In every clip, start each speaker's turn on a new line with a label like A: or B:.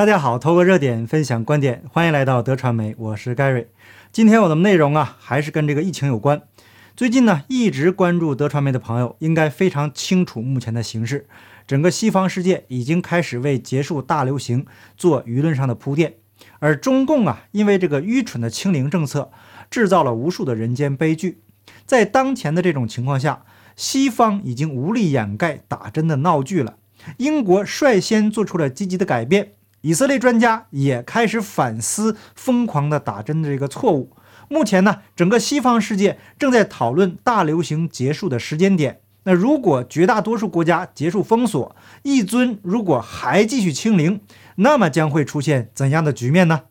A: 大家好，透过热点分享观点，欢迎来到德传媒，我是 Gary。今天我的内容啊，还是跟这个疫情有关。最近呢，一直关注德传媒的朋友应该非常清楚目前的形势。整个西方世界已经开始为结束大流行做舆论上的铺垫，而中共啊，因为这个愚蠢的清零政策，制造了无数的人间悲剧。在当前的这种情况下，西方已经无力掩盖打针的闹剧了。英国率先做出了积极的改变。以色列专家也开始反思疯狂的打针的这个错误。目前呢，整个西方世界正在讨论大流行结束的时间点。那如果绝大多数国家结束封锁，一尊如果还继续清零，那么将会出现怎样的局面呢？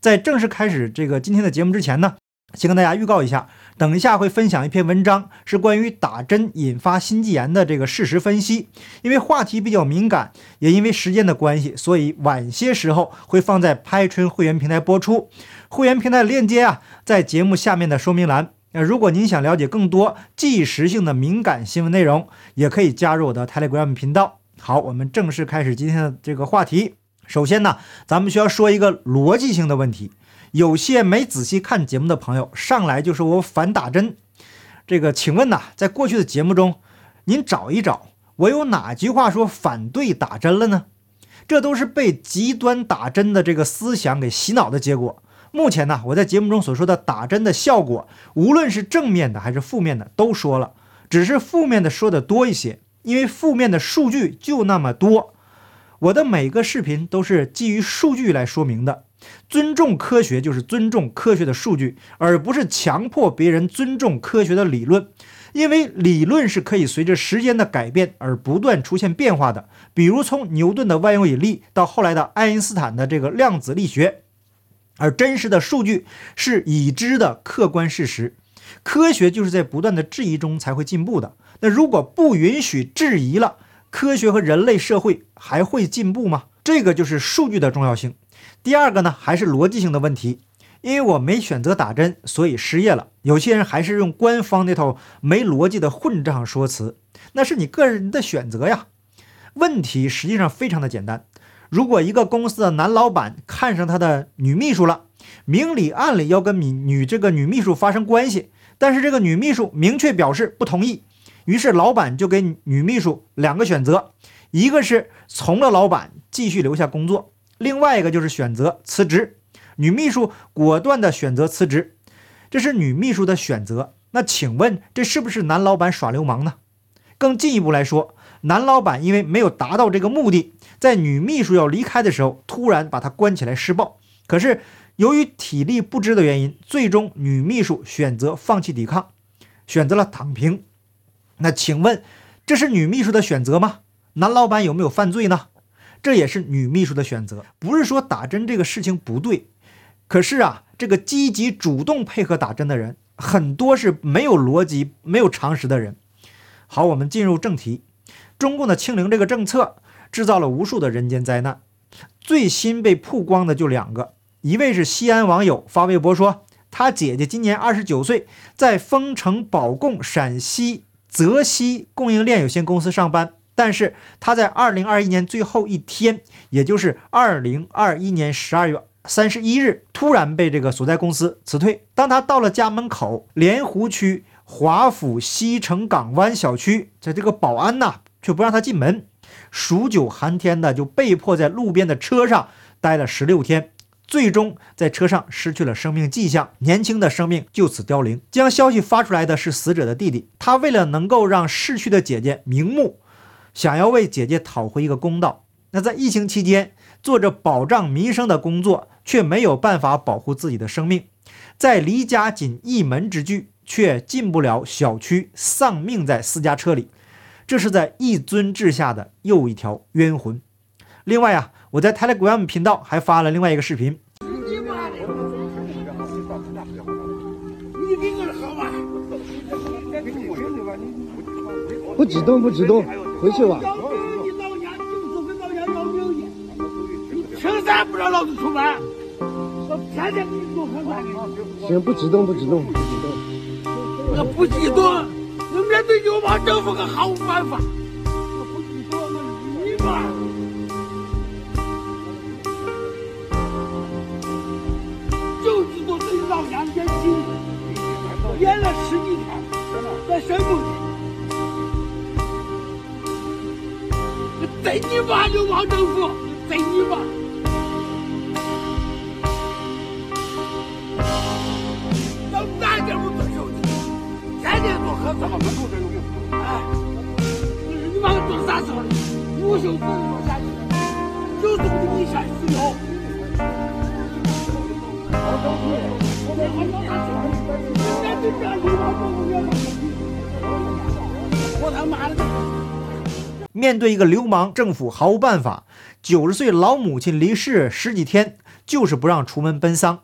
A: 在正式开始这个今天的节目之前呢？先跟大家预告一下，等一下会分享一篇文章，是关于打针引发心肌炎的这个事实分析。因为话题比较敏感，也因为时间的关系，所以晚些时候会放在拍春会员平台播出。会员平台的链接啊，在节目下面的说明栏。那如果您想了解更多即时性的敏感新闻内容，也可以加入我的 Telegram 频道。好，我们正式开始今天的这个话题。首先呢，咱们需要说一个逻辑性的问题。有些没仔细看节目的朋友上来就说我反打针，这个请问呐，在过去的节目中，您找一找，我有哪句话说反对打针了呢？这都是被极端打针的这个思想给洗脑的结果。目前呢，我在节目中所说的打针的效果，无论是正面的还是负面的，都说了，只是负面的说的多一些，因为负面的数据就那么多。我的每个视频都是基于数据来说明的。尊重科学就是尊重科学的数据，而不是强迫别人尊重科学的理论。因为理论是可以随着时间的改变而不断出现变化的。比如从牛顿的万有引力到后来的爱因斯坦的这个量子力学，而真实的数据是已知的客观事实。科学就是在不断的质疑中才会进步的。那如果不允许质疑了，科学和人类社会还会进步吗？这个就是数据的重要性。第二个呢，还是逻辑性的问题，因为我没选择打针，所以失业了。有些人还是用官方那套没逻辑的混账说辞，那是你个人的选择呀。问题实际上非常的简单，如果一个公司的男老板看上他的女秘书了，明里暗里要跟女女这个女秘书发生关系，但是这个女秘书明确表示不同意，于是老板就给女秘书两个选择，一个是从了老板继续留下工作。另外一个就是选择辞职，女秘书果断的选择辞职，这是女秘书的选择。那请问这是不是男老板耍流氓呢？更进一步来说，男老板因为没有达到这个目的，在女秘书要离开的时候，突然把她关起来施暴。可是由于体力不支的原因，最终女秘书选择放弃抵抗，选择了躺平。那请问这是女秘书的选择吗？男老板有没有犯罪呢？这也是女秘书的选择，不是说打针这个事情不对，可是啊，这个积极主动配合打针的人很多是没有逻辑、没有常识的人。好，我们进入正题，中共的清零这个政策制造了无数的人间灾难，最新被曝光的就两个，一位是西安网友发微博说，他姐姐今年二十九岁，在丰城保供陕西泽西供应链有限公司上班。但是他在二零二一年最后一天，也就是二零二一年十二月三十一日，突然被这个所在公司辞退。当他到了家门口，莲湖区华府西城港湾小区，在这个保安呐却不让他进门，数九寒天的就被迫在路边的车上待了十六天，最终在车上失去了生命迹象，年轻的生命就此凋零。将消息发出来的是死者的弟弟，他为了能够让逝去的姐姐瞑目。想要为姐姐讨回一个公道，那在疫情期间做着保障民生的工作，却没有办法保护自己的生命，在离家仅一门之距，却进不了小区，丧命在私家车里，这是在一尊之下的又一条冤魂。另外啊，我在 Telegram 频道还发了另外一个视频。
B: 不激动，不激动。回去吧。
C: 你老娘就是跟老娘要命的，你凭啥不让老子出门？我天天给你做核酸。
B: 行，不激动，不激动，不激动。
C: 我不激动，我面对流氓政府，我毫无办法。我不激动，我你吧。贼你妈流氓政府，贼你妈！要哪点不遵守的？天天做客怎么不做这个病？哎，你妈做啥时候的？不修自己做下去，就这么你下死了。我他妈的！
A: 面对一个流氓政府毫无办法，九十岁老母亲离世十几天，就是不让出门奔丧。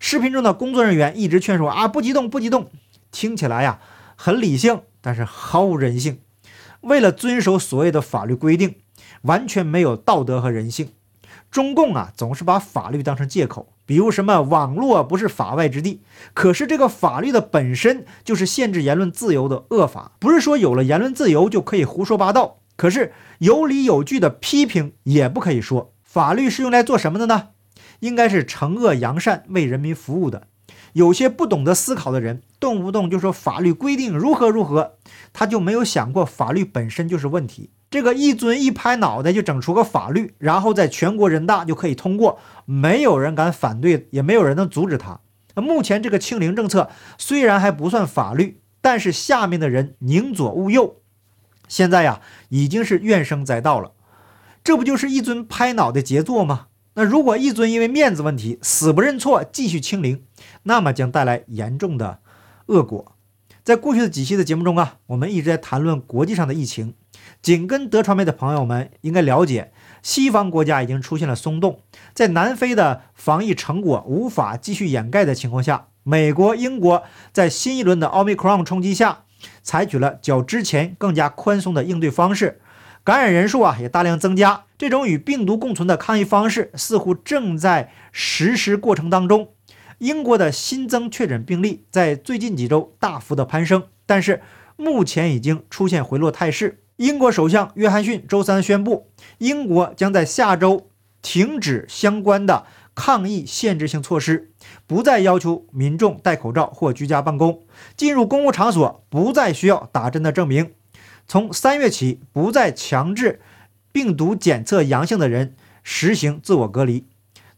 A: 视频中的工作人员一直劝说啊，不激动，不激动，听起来呀很理性，但是毫无人性。为了遵守所谓的法律规定，完全没有道德和人性。中共啊总是把法律当成借口，比如什么网络不是法外之地，可是这个法律的本身就是限制言论自由的恶法，不是说有了言论自由就可以胡说八道。可是有理有据的批评也不可以说。法律是用来做什么的呢？应该是惩恶扬善、为人民服务的。有些不懂得思考的人，动不动就说法律规定如何如何，他就没有想过法律本身就是问题。这个一尊一拍脑袋就整出个法律，然后在全国人大就可以通过，没有人敢反对，也没有人能阻止他。那目前这个清零政策虽然还不算法律，但是下面的人宁左勿右。现在呀，已经是怨声载道了，这不就是一尊拍脑袋杰作吗？那如果一尊因为面子问题死不认错，继续清零，那么将带来严重的恶果。在过去的几期的节目中啊，我们一直在谈论国际上的疫情。紧跟德传媒的朋友们应该了解，西方国家已经出现了松动，在南非的防疫成果无法继续掩盖的情况下，美国、英国在新一轮的奥密克戎冲击下。采取了较之前更加宽松的应对方式，感染人数啊也大量增加。这种与病毒共存的抗疫方式似乎正在实施过程当中。英国的新增确诊病例在最近几周大幅的攀升，但是目前已经出现回落态势。英国首相约翰逊周三宣布，英国将在下周停止相关的抗疫限制性措施。不再要求民众戴口罩或居家办公，进入公共场所不再需要打针的证明。从三月起，不再强制病毒检测阳性的人实行自我隔离。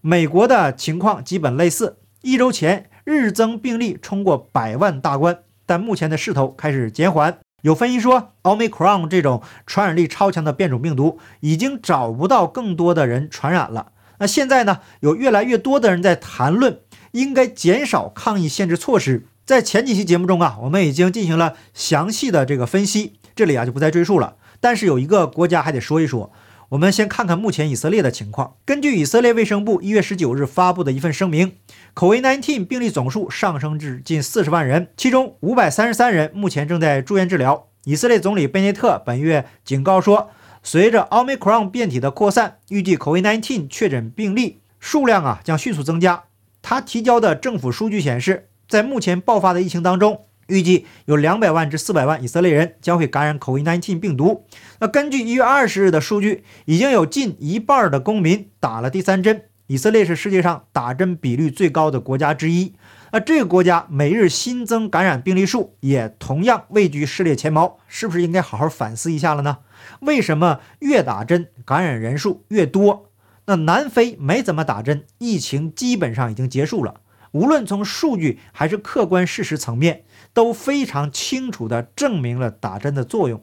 A: 美国的情况基本类似，一周前日增病例冲过百万大关，但目前的势头开始减缓。有分析说，奥密克戎这种传染力超强的变种病毒已经找不到更多的人传染了。那现在呢？有越来越多的人在谈论。应该减少抗疫限制措施。在前几期节目中啊，我们已经进行了详细的这个分析，这里啊就不再赘述了。但是有一个国家还得说一说，我们先看看目前以色列的情况。根据以色列卫生部一月十九日发布的一份声明，COVID-19 病例总数上升至近四十万人，其中五百三十三人目前正在住院治疗。以色列总理贝内特本月警告说，随着奥密克戎变体的扩散，预计 COVID-19 确诊病例数量啊将迅速增加。他提交的政府数据显示，在目前爆发的疫情当中，预计有两百万至四百万以色列人将会感染 COVID-19 病毒。那根据一月二十日的数据，已经有近一半的公民打了第三针。以色列是世界上打针比率最高的国家之一。那这个国家每日新增感染病例数也同样位居世界前茅，是不是应该好好反思一下了呢？为什么越打针感染人数越多？那南非没怎么打针，疫情基本上已经结束了。无论从数据还是客观事实层面，都非常清楚地证明了打针的作用。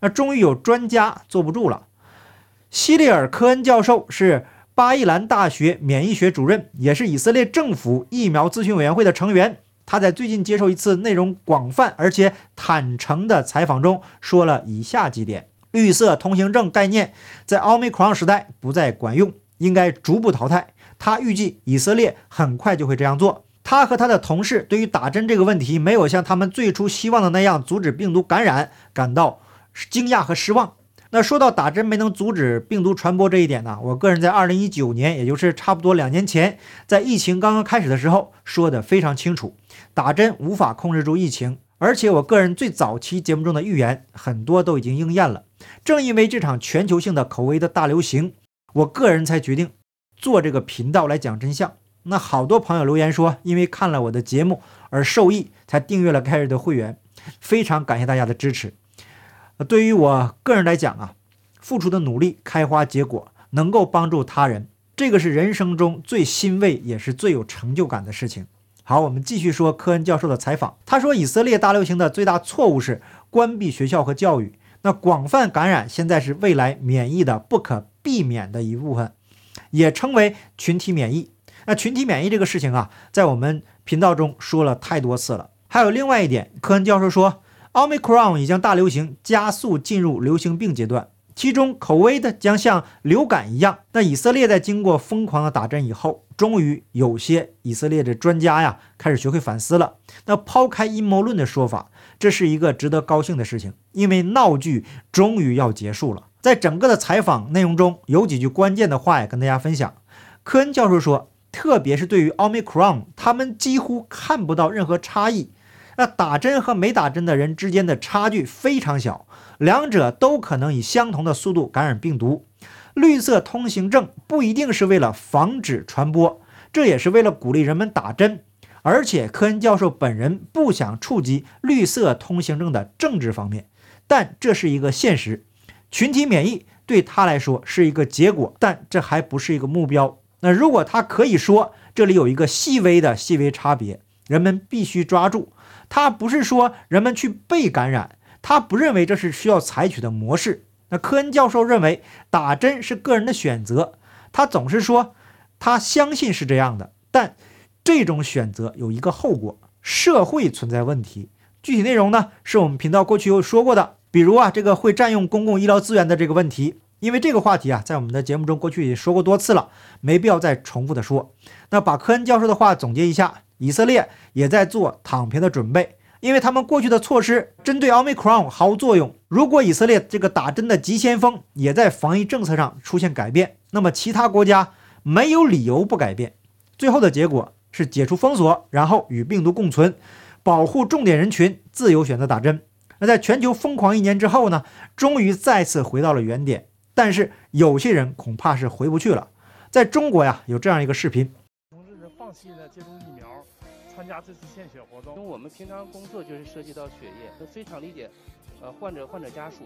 A: 那终于有专家坐不住了。希利尔·科恩教授是巴伊兰大学免疫学主任，也是以色列政府疫苗咨询委员会的成员。他在最近接受一次内容广泛而且坦诚的采访中，说了以下几点。绿色通行证概念在奥密克戎时代不再管用，应该逐步淘汰。他预计以色列很快就会这样做。他和他的同事对于打针这个问题没有像他们最初希望的那样阻止病毒感染感到惊讶和失望。那说到打针没能阻止病毒传播这一点呢？我个人在二零一九年，也就是差不多两年前，在疫情刚刚开始的时候说的非常清楚，打针无法控制住疫情。而且我个人最早期节目中的预言很多都已经应验了。正因为这场全球性的口味的大流行，我个人才决定做这个频道来讲真相。那好多朋友留言说，因为看了我的节目而受益，才订阅了盖瑞的会员，非常感谢大家的支持。对于我个人来讲啊，付出的努力开花结果，能够帮助他人，这个是人生中最欣慰也是最有成就感的事情。好，我们继续说科恩教授的采访。他说，以色列大流行的最大错误是关闭学校和教育。那广泛感染现在是未来免疫的不可避免的一部分，也称为群体免疫。那群体免疫这个事情啊，在我们频道中说了太多次了。还有另外一点，科恩教授说，奥密克戎已将大流行，加速进入流行病阶段，其中口味的将像流感一样。那以色列在经过疯狂的打针以后，终于有些以色列的专家呀开始学会反思了。那抛开阴谋论的说法。这是一个值得高兴的事情，因为闹剧终于要结束了。在整个的采访内容中，有几句关键的话也跟大家分享。科恩教授说，特别是对于奥密克戎，他们几乎看不到任何差异。那打针和没打针的人之间的差距非常小，两者都可能以相同的速度感染病毒。绿色通行证不一定是为了防止传播，这也是为了鼓励人们打针。而且科恩教授本人不想触及绿色通行证的政治方面，但这是一个现实。群体免疫对他来说是一个结果，但这还不是一个目标。那如果他可以说这里有一个细微的细微差别，人们必须抓住。他不是说人们去被感染，他不认为这是需要采取的模式。那科恩教授认为打针是个人的选择，他总是说他相信是这样的，但。这种选择有一个后果，社会存在问题。具体内容呢，是我们频道过去有说过的，比如啊，这个会占用公共医疗资源的这个问题。因为这个话题啊，在我们的节目中过去也说过多次了，没必要再重复的说。那把科恩教授的话总结一下，以色列也在做躺平的准备，因为他们过去的措施针对奥密克戎毫无作用。如果以色列这个打针的急先锋也在防疫政策上出现改变，那么其他国家没有理由不改变。最后的结果。是解除封锁，然后与病毒共存，保护重点人群自由选择打针。那在全球疯狂一年之后呢？终于再次回到了原点。但是有些人恐怕是回不去了。在中国呀，有这样一个视频：
D: 同志是放弃了接种疫苗，参加这次献血活动。
E: 因为我们平常工作就是涉及到血液，都非常理解。呃，患者患者家属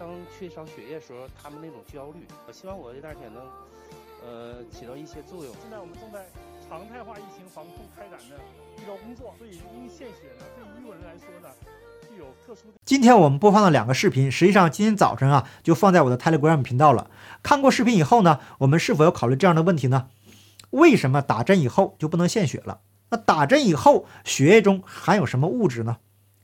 E: 当缺少血液时候，他们那种焦虑。我希望我这点血能，呃，起到一些作用。
D: 现在我们正在。常态化疫情防控开展的医疗工作，所以因为献血呢，对医务人员来说呢，具有特殊。
A: 今天我们播放的两个视频，实际上今天早晨啊就放在我的 Telegram 频道了。看过视频以后呢，我们是否要考虑这样的问题呢？为什么打针以后就不能献血了？那打针以后血液中含有什么物质呢？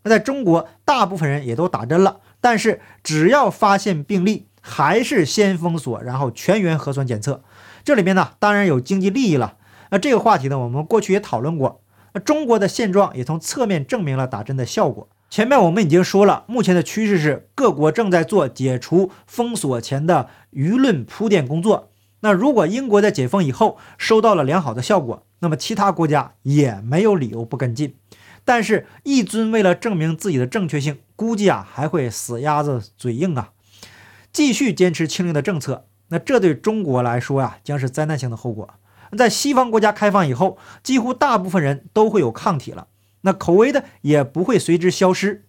A: 那在中国，大部分人也都打针了，但是只要发现病例，还是先封锁，然后全员核酸检测。这里面呢，当然有经济利益了。那这个话题呢，我们过去也讨论过。那中国的现状也从侧面证明了打针的效果。前面我们已经说了，目前的趋势是各国正在做解除封锁前的舆论铺垫工作。那如果英国在解封以后收到了良好的效果，那么其他国家也没有理由不跟进。但是，一尊为了证明自己的正确性，估计啊还会死鸭子嘴硬啊，继续坚持清零的政策。那这对中国来说呀，将是灾难性的后果。在西方国家开放以后，几乎大部分人都会有抗体了，那口味的也不会随之消失。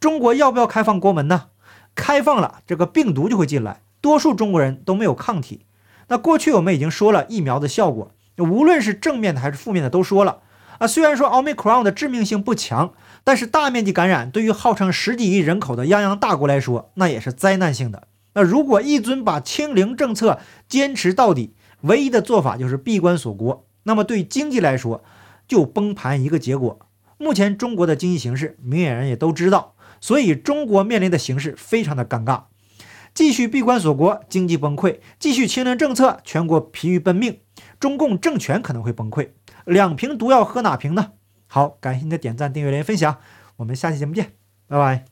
A: 中国要不要开放国门呢？开放了，这个病毒就会进来。多数中国人都没有抗体。那过去我们已经说了疫苗的效果，无论是正面的还是负面的都说了啊。虽然说奥密克戎的致命性不强，但是大面积感染对于号称十几亿人口的泱泱大国来说，那也是灾难性的。那如果一尊把清零政策坚持到底，唯一的做法就是闭关锁国，那么对经济来说就崩盘一个结果。目前中国的经济形势，明眼人也都知道，所以中国面临的形势非常的尴尬。继续闭关锁国，经济崩溃；继续清零政策，全国疲于奔命，中共政权可能会崩溃。两瓶毒药喝哪瓶呢？好，感谢您的点赞、订阅、连分享，我们下期节目见，拜拜。